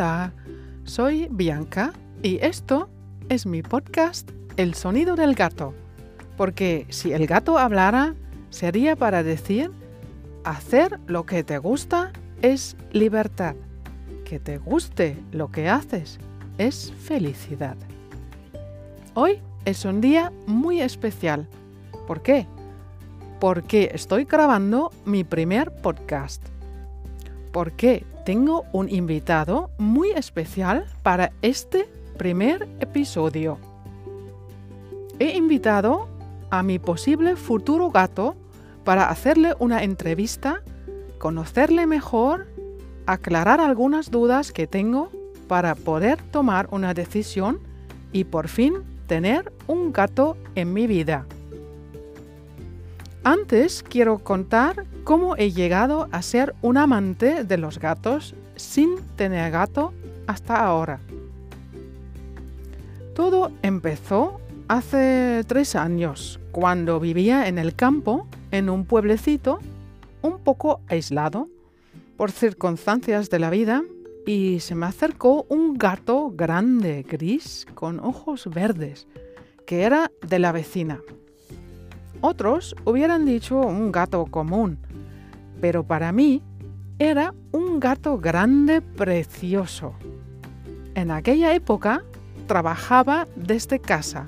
Hola, soy Bianca y esto es mi podcast El sonido del gato. Porque si el gato hablara, sería para decir, hacer lo que te gusta es libertad. Que te guste lo que haces es felicidad. Hoy es un día muy especial. ¿Por qué? Porque estoy grabando mi primer podcast. Porque tengo un invitado muy especial para este primer episodio. He invitado a mi posible futuro gato para hacerle una entrevista, conocerle mejor, aclarar algunas dudas que tengo para poder tomar una decisión y por fin tener un gato en mi vida. Antes quiero contar cómo he llegado a ser un amante de los gatos sin tener gato hasta ahora. Todo empezó hace tres años, cuando vivía en el campo, en un pueblecito un poco aislado por circunstancias de la vida, y se me acercó un gato grande, gris, con ojos verdes, que era de la vecina. Otros hubieran dicho un gato común, pero para mí era un gato grande precioso. En aquella época trabajaba desde casa,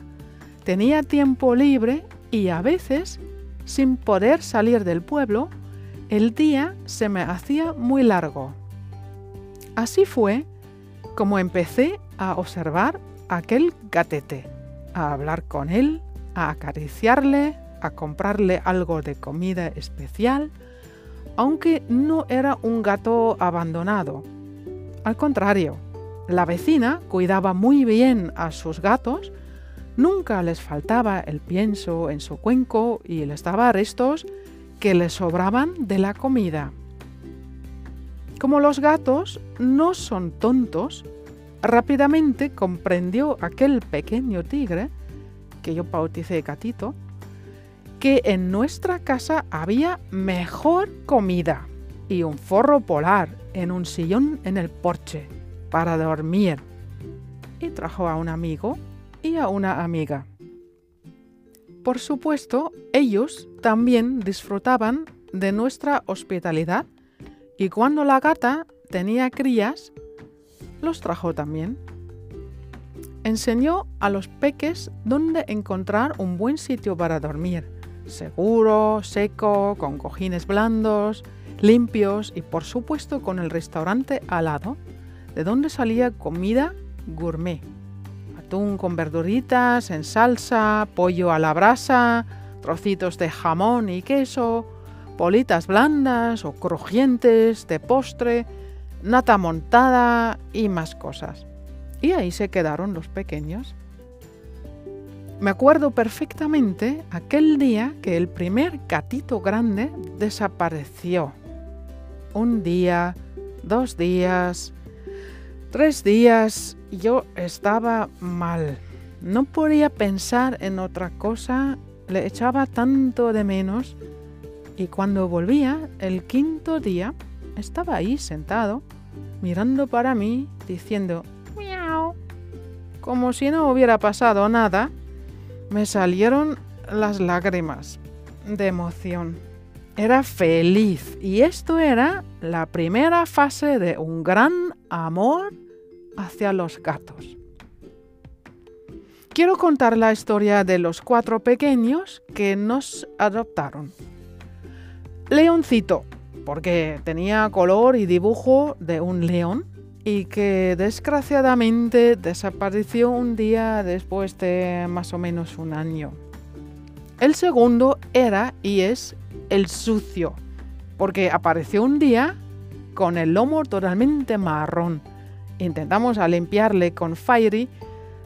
tenía tiempo libre y a veces, sin poder salir del pueblo, el día se me hacía muy largo. Así fue como empecé a observar aquel gatete, a hablar con él, a acariciarle, a comprarle algo de comida especial, aunque no era un gato abandonado. Al contrario, la vecina cuidaba muy bien a sus gatos, nunca les faltaba el pienso en su cuenco y les daba restos que le sobraban de la comida. Como los gatos no son tontos, rápidamente comprendió aquel pequeño tigre, que yo bauticé gatito, que en nuestra casa había mejor comida y un forro polar en un sillón en el porche para dormir. Y trajo a un amigo y a una amiga. Por supuesto, ellos también disfrutaban de nuestra hospitalidad y cuando la gata tenía crías, los trajo también. Enseñó a los peques dónde encontrar un buen sitio para dormir seguro, seco, con cojines blandos, limpios y por supuesto con el restaurante al lado, de donde salía comida gourmet. Atún con verduritas en salsa, pollo a la brasa, trocitos de jamón y queso, politas blandas o crujientes de postre, nata montada y más cosas. Y ahí se quedaron los pequeños. Me acuerdo perfectamente aquel día que el primer gatito grande desapareció. Un día, dos días, tres días, yo estaba mal. No podía pensar en otra cosa, le echaba tanto de menos y cuando volvía el quinto día estaba ahí sentado, mirando para mí, diciendo miau, como si no hubiera pasado nada me salieron las lágrimas de emoción. Era feliz y esto era la primera fase de un gran amor hacia los gatos. Quiero contar la historia de los cuatro pequeños que nos adoptaron. Leoncito, porque tenía color y dibujo de un león y que desgraciadamente desapareció un día después de más o menos un año. El segundo era y es el sucio, porque apareció un día con el lomo totalmente marrón. Intentamos limpiarle con Fairy,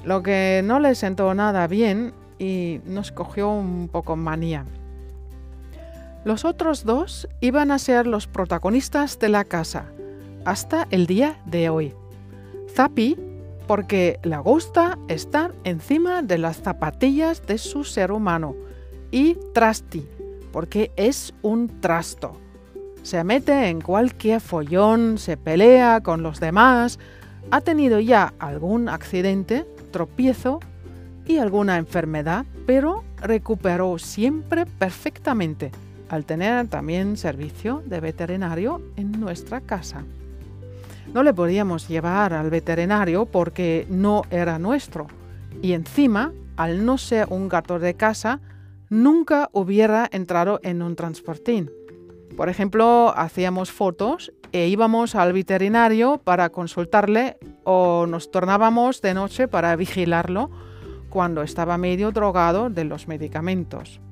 lo que no le sentó nada bien y nos cogió un poco manía. Los otros dos iban a ser los protagonistas de la casa hasta el día de hoy. Zapi porque le gusta estar encima de las zapatillas de su ser humano. Y Trasti porque es un trasto. se mete en cualquier follón, se pelea con los demás, ha tenido ya algún accidente, tropiezo y alguna enfermedad, pero recuperó siempre perfectamente al tener también servicio de veterinario en nuestra casa. No le podíamos llevar al veterinario porque no era nuestro y encima, al no ser un gato de casa, nunca hubiera entrado en un transportín. Por ejemplo, hacíamos fotos e íbamos al veterinario para consultarle o nos tornábamos de noche para vigilarlo cuando estaba medio drogado de los medicamentos.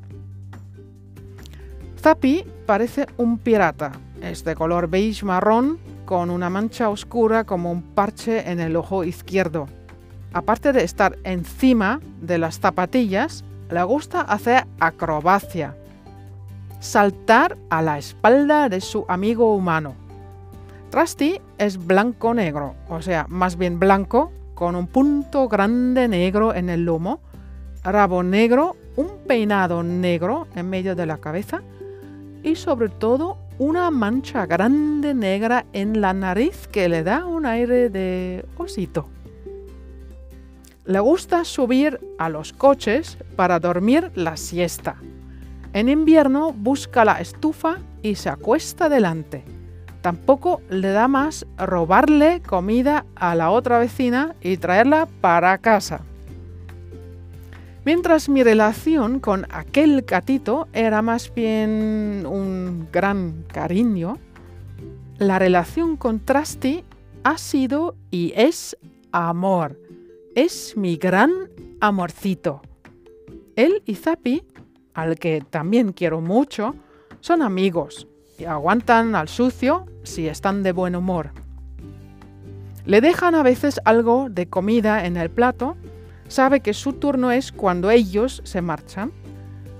Zapi parece un pirata. Es de color beige marrón con una mancha oscura como un parche en el ojo izquierdo. Aparte de estar encima de las zapatillas, le gusta hacer acrobacia. Saltar a la espalda de su amigo humano. Trusty es blanco-negro, o sea, más bien blanco, con un punto grande negro en el lomo, rabo negro, un peinado negro en medio de la cabeza y sobre todo una mancha grande negra en la nariz que le da un aire de osito. Le gusta subir a los coches para dormir la siesta. En invierno busca la estufa y se acuesta delante. Tampoco le da más robarle comida a la otra vecina y traerla para casa. Mientras mi relación con aquel gatito era más bien un gran cariño, la relación con Trusty ha sido y es amor. Es mi gran amorcito. Él y Zapi, al que también quiero mucho, son amigos y aguantan al sucio si están de buen humor. Le dejan a veces algo de comida en el plato sabe que su turno es cuando ellos se marchan.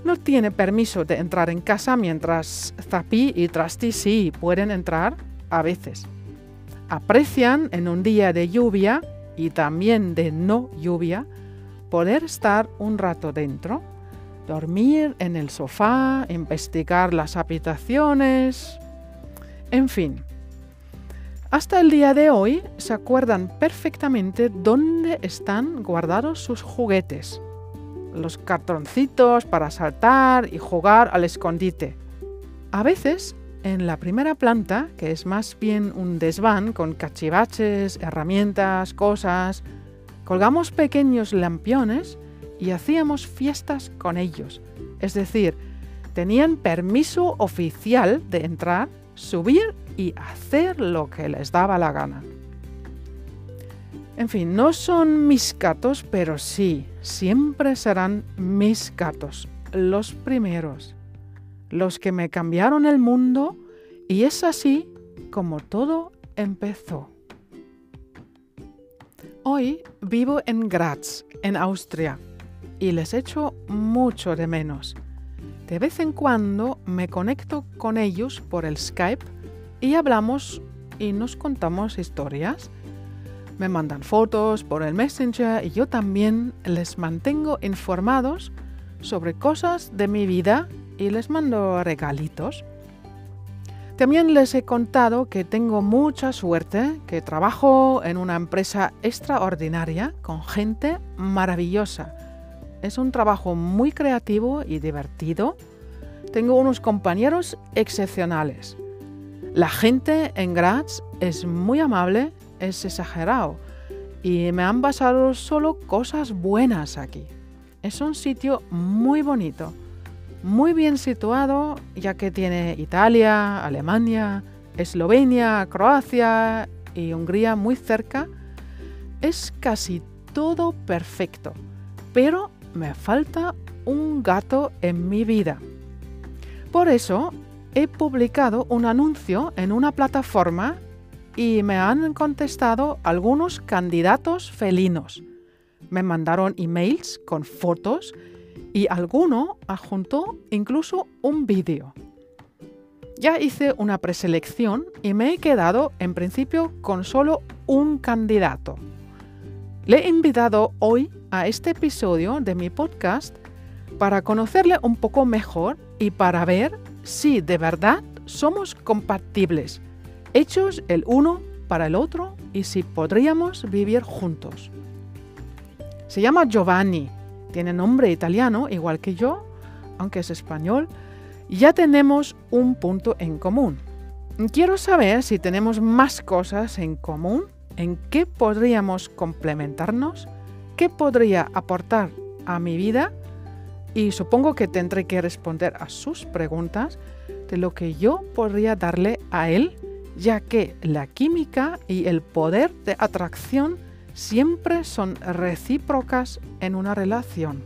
No tiene permiso de entrar en casa mientras Zapi y Trusty sí pueden entrar a veces. Aprecian en un día de lluvia y también de no lluvia poder estar un rato dentro, dormir en el sofá, investigar las habitaciones, en fin, hasta el día de hoy se acuerdan perfectamente dónde están guardados sus juguetes. Los cartoncitos para saltar y jugar al escondite. A veces, en la primera planta, que es más bien un desván con cachivaches, herramientas, cosas, colgamos pequeños lampiones y hacíamos fiestas con ellos. Es decir, tenían permiso oficial de entrar, subir y hacer lo que les daba la gana. En fin, no son mis gatos, pero sí, siempre serán mis gatos, los primeros, los que me cambiaron el mundo y es así como todo empezó. Hoy vivo en Graz, en Austria, y les echo mucho de menos. De vez en cuando me conecto con ellos por el Skype y hablamos y nos contamos historias. Me mandan fotos por el Messenger y yo también les mantengo informados sobre cosas de mi vida y les mando regalitos. También les he contado que tengo mucha suerte, que trabajo en una empresa extraordinaria con gente maravillosa. Es un trabajo muy creativo y divertido. Tengo unos compañeros excepcionales. La gente en Graz es muy amable, es exagerado y me han pasado solo cosas buenas aquí. Es un sitio muy bonito, muy bien situado ya que tiene Italia, Alemania, Eslovenia, Croacia y Hungría muy cerca. Es casi todo perfecto, pero me falta un gato en mi vida. Por eso he publicado un anuncio en una plataforma y me han contestado algunos candidatos felinos. Me mandaron emails con fotos y alguno adjuntó incluso un vídeo. Ya hice una preselección y me he quedado en principio con solo un candidato. Le he invitado hoy a este episodio de mi podcast para conocerle un poco mejor y para ver si de verdad somos compatibles, hechos el uno para el otro y si podríamos vivir juntos. Se llama Giovanni, tiene nombre italiano igual que yo, aunque es español, ya tenemos un punto en común. Quiero saber si tenemos más cosas en común, en qué podríamos complementarnos, qué podría aportar a mi vida y supongo que tendré que responder a sus preguntas de lo que yo podría darle a él, ya que la química y el poder de atracción siempre son recíprocas en una relación.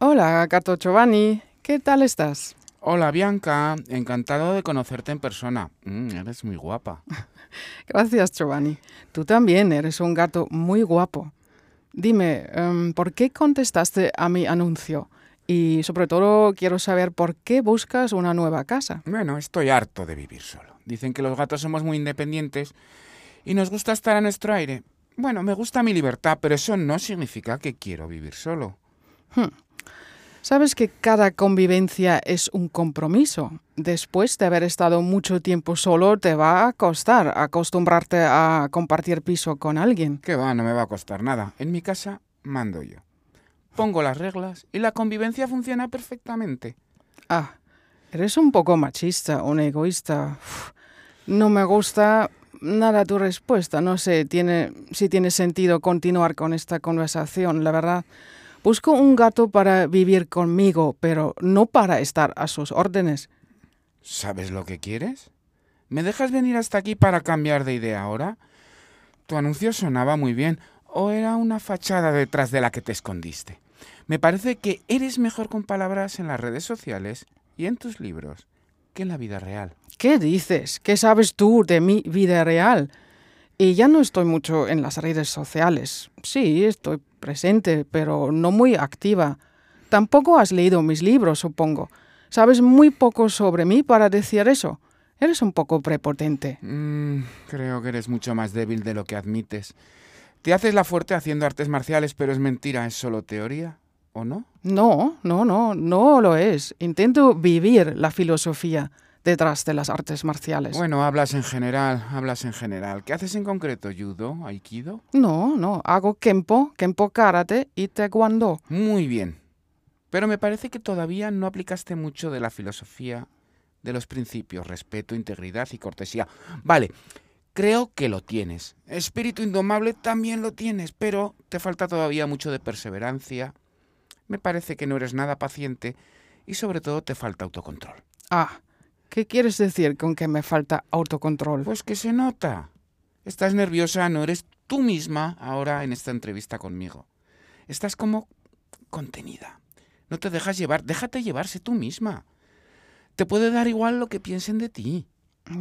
Hola, gato Giovanni, ¿qué tal estás? Hola Bianca, encantado de conocerte en persona. Mm, eres muy guapa. Gracias Giovanni. Tú también eres un gato muy guapo. Dime, em, ¿por qué contestaste a mi anuncio? Y sobre todo quiero saber por qué buscas una nueva casa. Bueno, estoy harto de vivir solo. Dicen que los gatos somos muy independientes y nos gusta estar a nuestro aire. Bueno, me gusta mi libertad, pero eso no significa que quiero vivir solo. Hmm. Sabes que cada convivencia es un compromiso. Después de haber estado mucho tiempo solo, te va a costar acostumbrarte a compartir piso con alguien. Que va, no me va a costar nada. En mi casa mando yo. Pongo las reglas y la convivencia funciona perfectamente. Ah, eres un poco machista, un egoísta. no me gusta nada tu respuesta. No sé tiene, si tiene sentido continuar con esta conversación, la verdad. Busco un gato para vivir conmigo, pero no para estar a sus órdenes. ¿Sabes lo que quieres? ¿Me dejas venir hasta aquí para cambiar de idea ahora? Tu anuncio sonaba muy bien, o era una fachada detrás de la que te escondiste. Me parece que eres mejor con palabras en las redes sociales y en tus libros que en la vida real. ¿Qué dices? ¿Qué sabes tú de mi vida real? Y ya no estoy mucho en las redes sociales. Sí, estoy presente, pero no muy activa. Tampoco has leído mis libros, supongo. Sabes muy poco sobre mí para decir eso. Eres un poco prepotente. Mm, creo que eres mucho más débil de lo que admites. Te haces la fuerte haciendo artes marciales, pero es mentira, es solo teoría, ¿o no? No, no, no, no lo es. Intento vivir la filosofía detrás de las artes marciales. Bueno, hablas en general, hablas en general. ¿Qué haces en concreto? ¿Judo? ¿Aikido? No, no, hago Kempo, Kempo Karate y Taekwondo. Muy bien. Pero me parece que todavía no aplicaste mucho de la filosofía, de los principios, respeto, integridad y cortesía. Vale, creo que lo tienes. Espíritu indomable también lo tienes, pero te falta todavía mucho de perseverancia. Me parece que no eres nada paciente y sobre todo te falta autocontrol. Ah, ¿Qué quieres decir con que me falta autocontrol? Pues que se nota. Estás nerviosa, no eres tú misma ahora en esta entrevista conmigo. Estás como contenida. No te dejas llevar, déjate llevarse tú misma. Te puede dar igual lo que piensen de ti.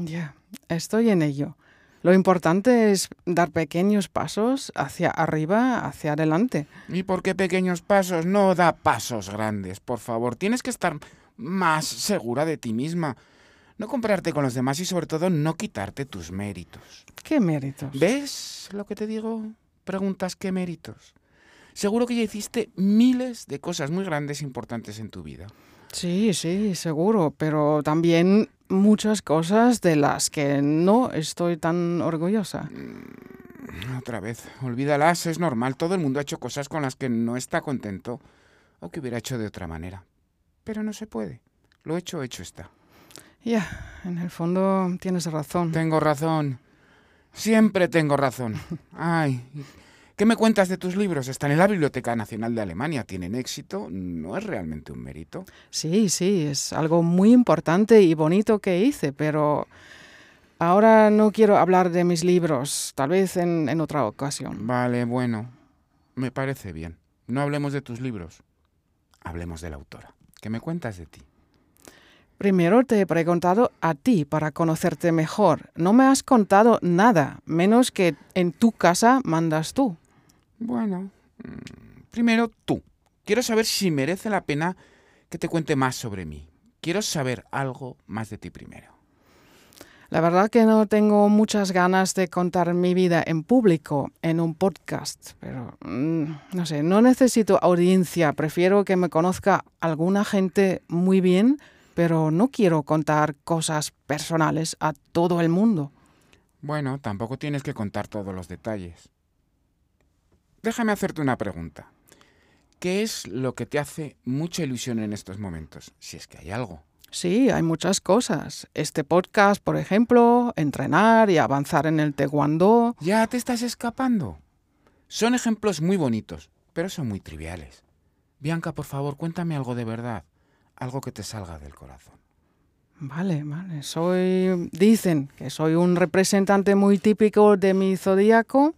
Ya, estoy en ello. Lo importante es dar pequeños pasos hacia arriba, hacia adelante. ¿Y por qué pequeños pasos? No da pasos grandes, por favor. Tienes que estar más segura de ti misma. No compararte con los demás y sobre todo no quitarte tus méritos. ¿Qué méritos? ¿Ves lo que te digo? Preguntas qué méritos. Seguro que ya hiciste miles de cosas muy grandes e importantes en tu vida. Sí, sí, seguro, pero también muchas cosas de las que no estoy tan orgullosa. Mm, otra vez, olvídalas, es normal. Todo el mundo ha hecho cosas con las que no está contento o que hubiera hecho de otra manera. Pero no se puede. Lo hecho, hecho está. Ya, en el fondo tienes razón. Tengo razón. Siempre tengo razón. Ay, ¿qué me cuentas de tus libros? Están en la Biblioteca Nacional de Alemania. ¿Tienen éxito? ¿No es realmente un mérito? Sí, sí, es algo muy importante y bonito que hice, pero ahora no quiero hablar de mis libros. Tal vez en, en otra ocasión. Vale, bueno. Me parece bien. No hablemos de tus libros. Hablemos de la autora. ¿Qué me cuentas de ti? Primero te he preguntado a ti para conocerte mejor. No me has contado nada, menos que en tu casa mandas tú. Bueno, mm, primero tú. Quiero saber si merece la pena que te cuente más sobre mí. Quiero saber algo más de ti primero. La verdad que no tengo muchas ganas de contar mi vida en público, en un podcast, pero mm, no sé, no necesito audiencia, prefiero que me conozca alguna gente muy bien, pero no quiero contar cosas personales a todo el mundo. Bueno, tampoco tienes que contar todos los detalles. Déjame hacerte una pregunta. ¿Qué es lo que te hace mucha ilusión en estos momentos? Si es que hay algo. Sí, hay muchas cosas. Este podcast, por ejemplo, entrenar y avanzar en el taekwondo. Ya te estás escapando. Son ejemplos muy bonitos, pero son muy triviales. Bianca, por favor, cuéntame algo de verdad, algo que te salga del corazón. Vale, vale. Soy, dicen que soy un representante muy típico de mi zodíaco.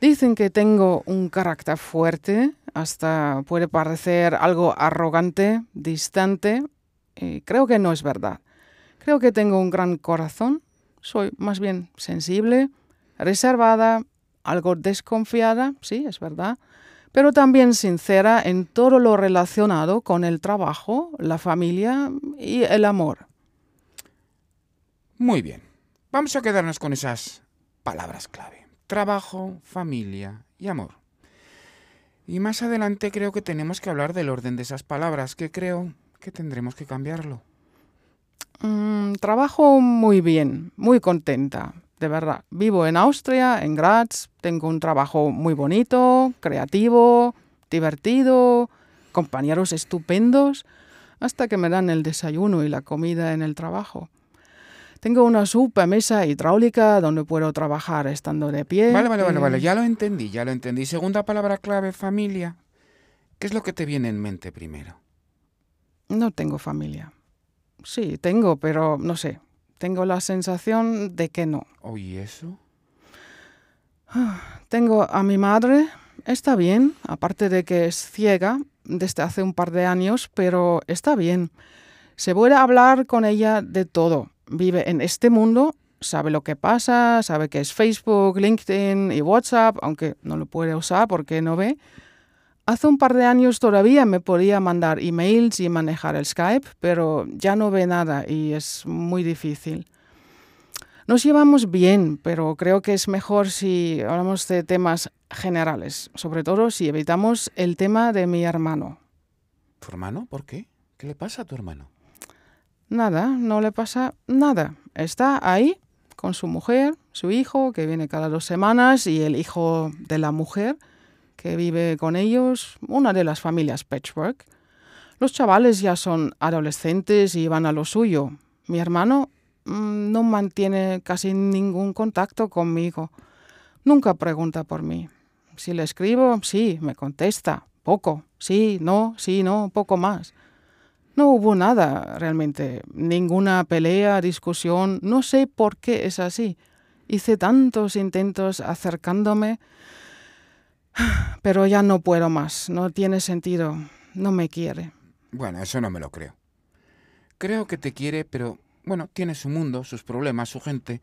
Dicen que tengo un carácter fuerte, hasta puede parecer algo arrogante, distante, y creo que no es verdad. Creo que tengo un gran corazón, soy más bien sensible, reservada, algo desconfiada, sí, es verdad, pero también sincera en todo lo relacionado con el trabajo, la familia y el amor. Muy bien, vamos a quedarnos con esas palabras clave. Trabajo, familia y amor. Y más adelante creo que tenemos que hablar del orden de esas palabras, que creo que tendremos que cambiarlo. Mm, trabajo muy bien, muy contenta, de verdad. Vivo en Austria, en Graz, tengo un trabajo muy bonito, creativo, divertido, compañeros estupendos, hasta que me dan el desayuno y la comida en el trabajo. Tengo una super mesa hidráulica donde puedo trabajar estando de pie. Vale, vale, vale, vale, ya lo entendí, ya lo entendí. Segunda palabra clave, familia. ¿Qué es lo que te viene en mente primero? No tengo familia. Sí, tengo, pero no sé. Tengo la sensación de que no. Oye, eso? Tengo a mi madre, está bien, aparte de que es ciega desde hace un par de años, pero está bien. Se puede hablar con ella de todo. Vive en este mundo, sabe lo que pasa, sabe que es Facebook, LinkedIn y WhatsApp, aunque no lo puede usar porque no ve. Hace un par de años todavía me podía mandar emails y manejar el Skype, pero ya no ve nada y es muy difícil. Nos llevamos bien, pero creo que es mejor si hablamos de temas generales, sobre todo si evitamos el tema de mi hermano. ¿Tu hermano? ¿Por qué? ¿Qué le pasa a tu hermano? Nada, no le pasa nada. Está ahí con su mujer, su hijo, que viene cada dos semanas, y el hijo de la mujer, que vive con ellos, una de las familias patchwork. Los chavales ya son adolescentes y van a lo suyo. Mi hermano mm, no mantiene casi ningún contacto conmigo. Nunca pregunta por mí. Si le escribo, sí, me contesta. Poco. Sí, no, sí, no, poco más. No hubo nada realmente, ninguna pelea, discusión, no sé por qué es así. Hice tantos intentos acercándome, pero ya no puedo más, no tiene sentido, no me quiere. Bueno, eso no me lo creo. Creo que te quiere, pero bueno, tiene su mundo, sus problemas, su gente,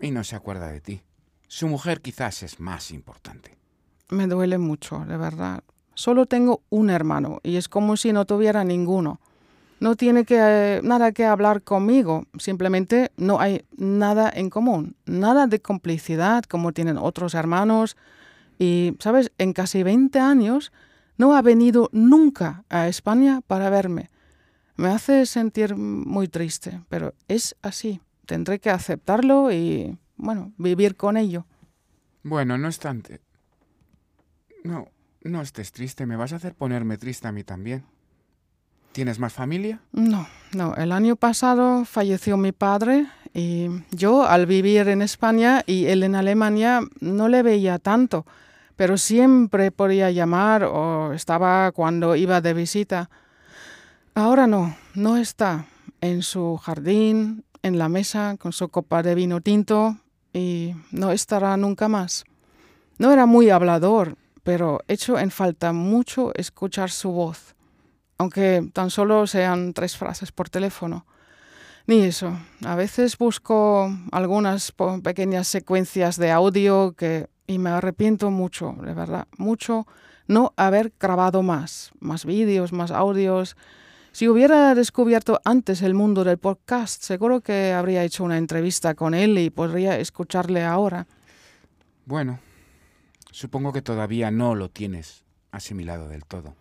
y no se acuerda de ti. Su mujer quizás es más importante. Me duele mucho, de verdad. Solo tengo un hermano y es como si no tuviera ninguno. No tiene que, eh, nada que hablar conmigo, simplemente no hay nada en común, nada de complicidad como tienen otros hermanos. Y, ¿sabes? En casi 20 años no ha venido nunca a España para verme. Me hace sentir muy triste, pero es así. Tendré que aceptarlo y, bueno, vivir con ello. Bueno, no obstante. No, no estés triste, me vas a hacer ponerme triste a mí también. ¿Tienes más familia? No, no. El año pasado falleció mi padre y yo al vivir en España y él en Alemania no le veía tanto, pero siempre podía llamar o estaba cuando iba de visita. Ahora no, no está en su jardín, en la mesa con su copa de vino tinto y no estará nunca más. No era muy hablador, pero echo en falta mucho escuchar su voz aunque tan solo sean tres frases por teléfono. Ni eso. A veces busco algunas pequeñas secuencias de audio que, y me arrepiento mucho, de verdad, mucho no haber grabado más, más vídeos, más audios. Si hubiera descubierto antes el mundo del podcast, seguro que habría hecho una entrevista con él y podría escucharle ahora. Bueno, supongo que todavía no lo tienes asimilado del todo.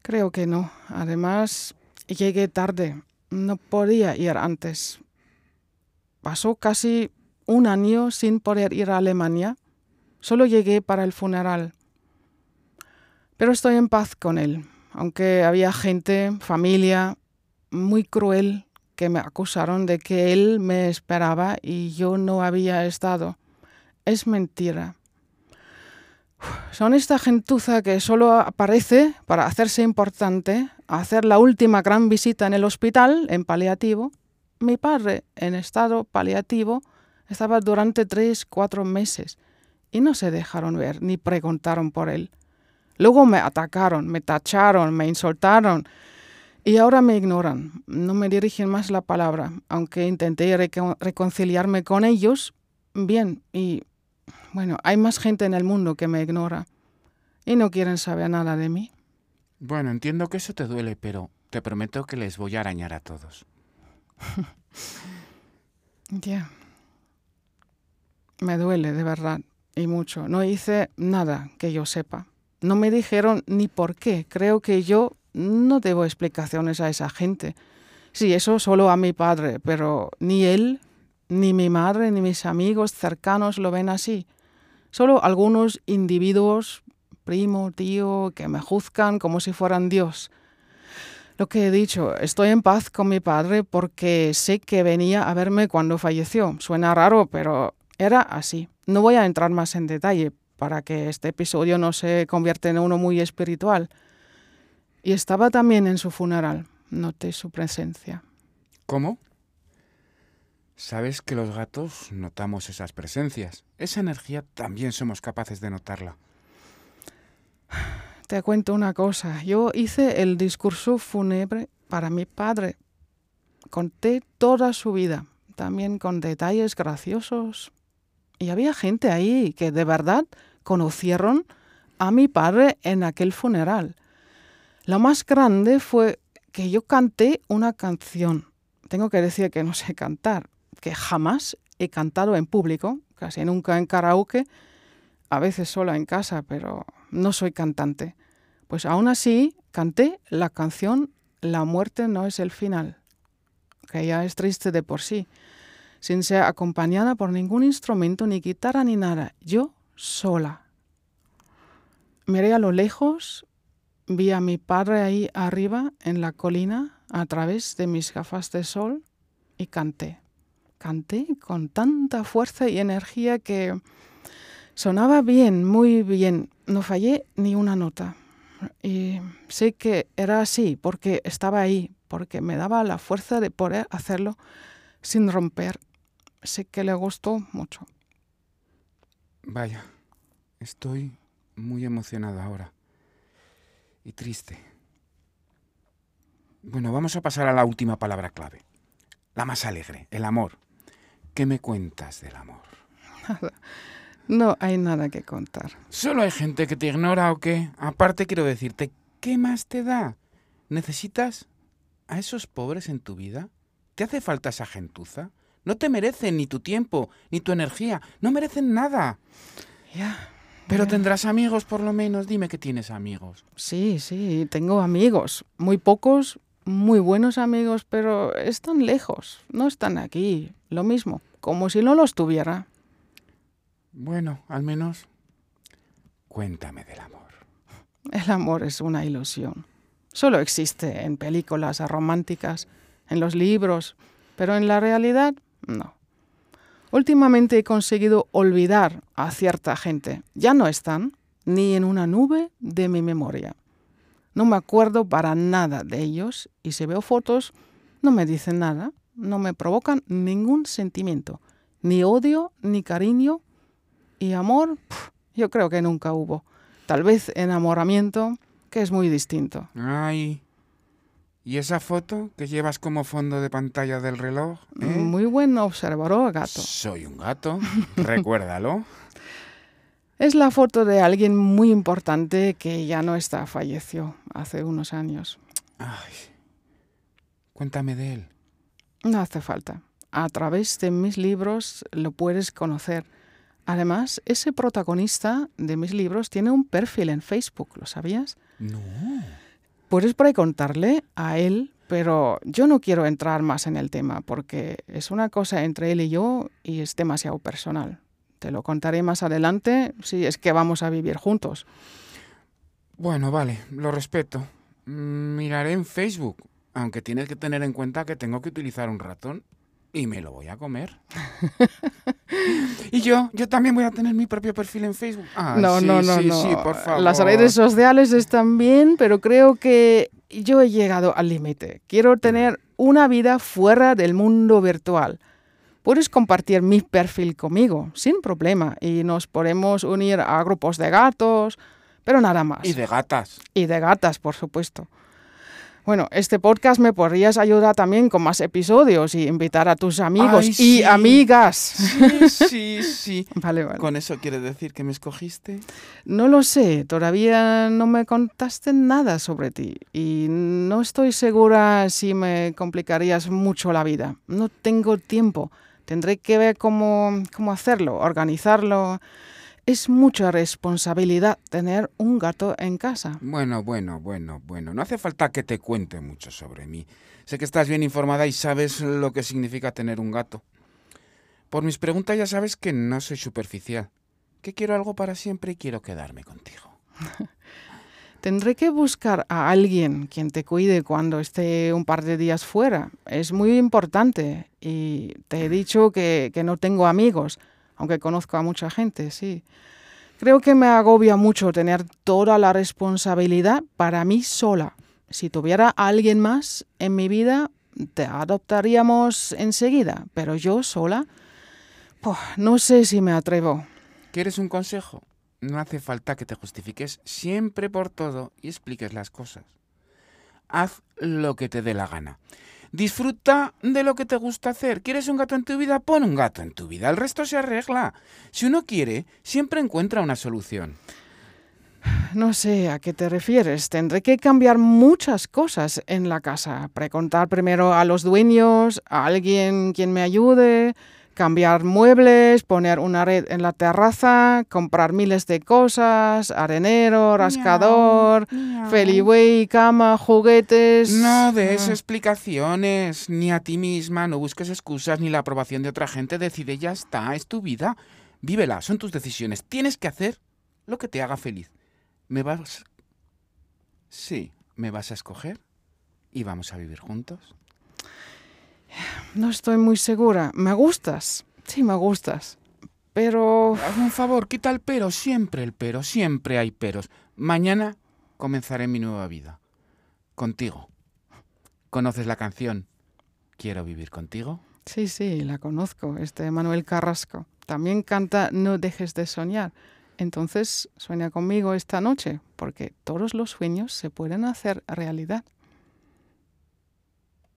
Creo que no. Además, llegué tarde. No podía ir antes. Pasó casi un año sin poder ir a Alemania. Solo llegué para el funeral. Pero estoy en paz con él, aunque había gente, familia, muy cruel que me acusaron de que él me esperaba y yo no había estado. Es mentira. Son esta gentuza que solo aparece para hacerse importante, hacer la última gran visita en el hospital, en paliativo. Mi padre, en estado paliativo, estaba durante tres, cuatro meses y no se dejaron ver ni preguntaron por él. Luego me atacaron, me tacharon, me insultaron y ahora me ignoran. No me dirigen más la palabra, aunque intenté reconciliarme con ellos. Bien, y bueno, hay más gente en el mundo que me ignora y no quieren saber nada de mí. Bueno, entiendo que eso te duele, pero te prometo que les voy a arañar a todos. Ya. Me duele, de verdad, y mucho. No hice nada que yo sepa. No me dijeron ni por qué. Creo que yo no debo explicaciones a esa gente. Sí, eso solo a mi padre, pero ni él, ni mi madre, ni mis amigos cercanos lo ven así. Solo algunos individuos, primo, tío, que me juzgan como si fueran Dios. Lo que he dicho, estoy en paz con mi padre porque sé que venía a verme cuando falleció. Suena raro, pero era así. No voy a entrar más en detalle para que este episodio no se convierta en uno muy espiritual. Y estaba también en su funeral. Noté su presencia. ¿Cómo? Sabes que los gatos notamos esas presencias. Esa energía también somos capaces de notarla. Te cuento una cosa. Yo hice el discurso fúnebre para mi padre. Conté toda su vida, también con detalles graciosos. Y había gente ahí que de verdad conocieron a mi padre en aquel funeral. Lo más grande fue que yo canté una canción. Tengo que decir que no sé cantar, que jamás he cantado en público, casi nunca en karaoke, a veces sola en casa, pero no soy cantante. Pues aún así canté la canción La muerte no es el final, que ya es triste de por sí, sin ser acompañada por ningún instrumento, ni guitarra, ni nada, yo sola. Miré a lo lejos, vi a mi padre ahí arriba en la colina a través de mis gafas de sol y canté canté con tanta fuerza y energía que sonaba bien, muy bien. No fallé ni una nota. Y sé que era así porque estaba ahí, porque me daba la fuerza de poder hacerlo sin romper. Sé que le gustó mucho. Vaya, estoy muy emocionado ahora. Y triste. Bueno, vamos a pasar a la última palabra clave. La más alegre, el amor. ¿Qué me cuentas del amor? Nada. No hay nada que contar. ¿Solo hay gente que te ignora o qué? Aparte quiero decirte, ¿qué más te da? ¿Necesitas a esos pobres en tu vida? ¿Te hace falta esa gentuza? No te merecen ni tu tiempo, ni tu energía. No merecen nada. Ya. Pero tendrás amigos por lo menos. Dime que tienes amigos. Sí, sí, tengo amigos. Muy pocos, muy buenos amigos, pero están lejos. No están aquí lo mismo, como si no los tuviera. Bueno, al menos cuéntame del amor. El amor es una ilusión. Solo existe en películas románticas, en los libros, pero en la realidad no. Últimamente he conseguido olvidar a cierta gente. Ya no están ni en una nube de mi memoria. No me acuerdo para nada de ellos y si veo fotos no me dicen nada no me provocan ningún sentimiento, ni odio, ni cariño, y amor, yo creo que nunca hubo. Tal vez enamoramiento, que es muy distinto. Ay. ¿Y esa foto que llevas como fondo de pantalla del reloj? Eh? Muy buen observador, gato. Soy un gato, recuérdalo. Es la foto de alguien muy importante que ya no está, falleció hace unos años. Ay, Cuéntame de él. No hace falta. A través de mis libros lo puedes conocer. Además, ese protagonista de mis libros tiene un perfil en Facebook, ¿lo sabías? No. Puedes preguntarle a él, pero yo no quiero entrar más en el tema porque es una cosa entre él y yo y es demasiado personal. Te lo contaré más adelante si es que vamos a vivir juntos. Bueno, vale, lo respeto. Miraré en Facebook, aunque tienes que tener en cuenta que tengo que utilizar un ratón y me lo voy a comer. y yo, yo también voy a tener mi propio perfil en Facebook. Ay, no, sí, no, no, sí, no. sí, por favor. Las redes sociales están bien, pero creo que yo he llegado al límite. Quiero tener una vida fuera del mundo virtual. Puedes compartir mi perfil conmigo, sin problema, y nos podemos unir a grupos de gatos, pero nada más. Y de gatas. Y de gatas, por supuesto. Bueno, este podcast me podrías ayudar también con más episodios y invitar a tus amigos Ay, y sí. amigas. Sí, sí, sí. Vale, vale. ¿Con eso quiere decir que me escogiste? No lo sé, todavía no me contaste nada sobre ti y no estoy segura si me complicarías mucho la vida. No tengo tiempo. Tendré que ver cómo, cómo hacerlo, organizarlo. Es mucha responsabilidad tener un gato en casa. Bueno, bueno, bueno, bueno. No hace falta que te cuente mucho sobre mí. Sé que estás bien informada y sabes lo que significa tener un gato. Por mis preguntas ya sabes que no soy superficial. Que quiero algo para siempre y quiero quedarme contigo. Tendré que buscar a alguien quien te cuide cuando esté un par de días fuera. Es muy importante. Y te he dicho que, que no tengo amigos, aunque conozco a mucha gente, sí. Creo que me agobia mucho tener toda la responsabilidad para mí sola. Si tuviera alguien más en mi vida, te adoptaríamos enseguida, pero yo sola, pues, no sé si me atrevo. ¿Quieres un consejo? No hace falta que te justifiques siempre por todo y expliques las cosas. Haz lo que te dé la gana. Disfruta de lo que te gusta hacer. ¿Quieres un gato en tu vida? Pon un gato en tu vida. El resto se arregla. Si uno quiere, siempre encuentra una solución. No sé a qué te refieres. Tendré que cambiar muchas cosas en la casa. Preguntar primero a los dueños, a alguien quien me ayude, cambiar muebles, poner una red en la terraza, comprar miles de cosas, arenero, rascador, feliway, cama, juguetes. No des Ah, explicaciones, ni a ti misma, no busques excusas ni la aprobación de otra gente. Decide, ya está, es tu vida. Vívela, son tus decisiones. Tienes que hacer lo que te haga feliz. ¿Me vas? Sí, ¿me vas a escoger? ¿Y vamos a vivir juntos? No estoy muy segura. ¿Me gustas? Sí, me gustas. Pero... Hazme un favor, quita el pero, siempre el pero, siempre hay peros. Mañana comenzaré mi nueva vida. Contigo. ¿Conoces la canción? Quiero vivir contigo. Sí, sí, la conozco, es de Manuel Carrasco. También canta No dejes de soñar. Entonces, sueña conmigo esta noche, porque todos los sueños se pueden hacer realidad.